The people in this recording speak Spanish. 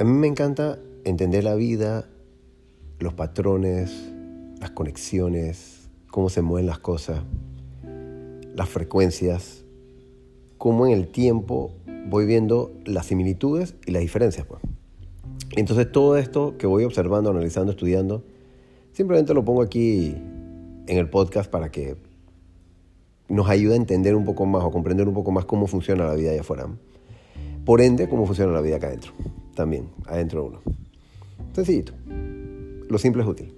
A mí me encanta entender la vida, los patrones, las conexiones, cómo se mueven las cosas, las frecuencias, cómo en el tiempo voy viendo las similitudes y las diferencias. Pues. Entonces todo esto que voy observando, analizando, estudiando, simplemente lo pongo aquí en el podcast para que nos ayude a entender un poco más o comprender un poco más cómo funciona la vida allá afuera. Por ende, cómo funciona la vida acá adentro. También, adentro de uno. Sencillito. Lo simple es útil.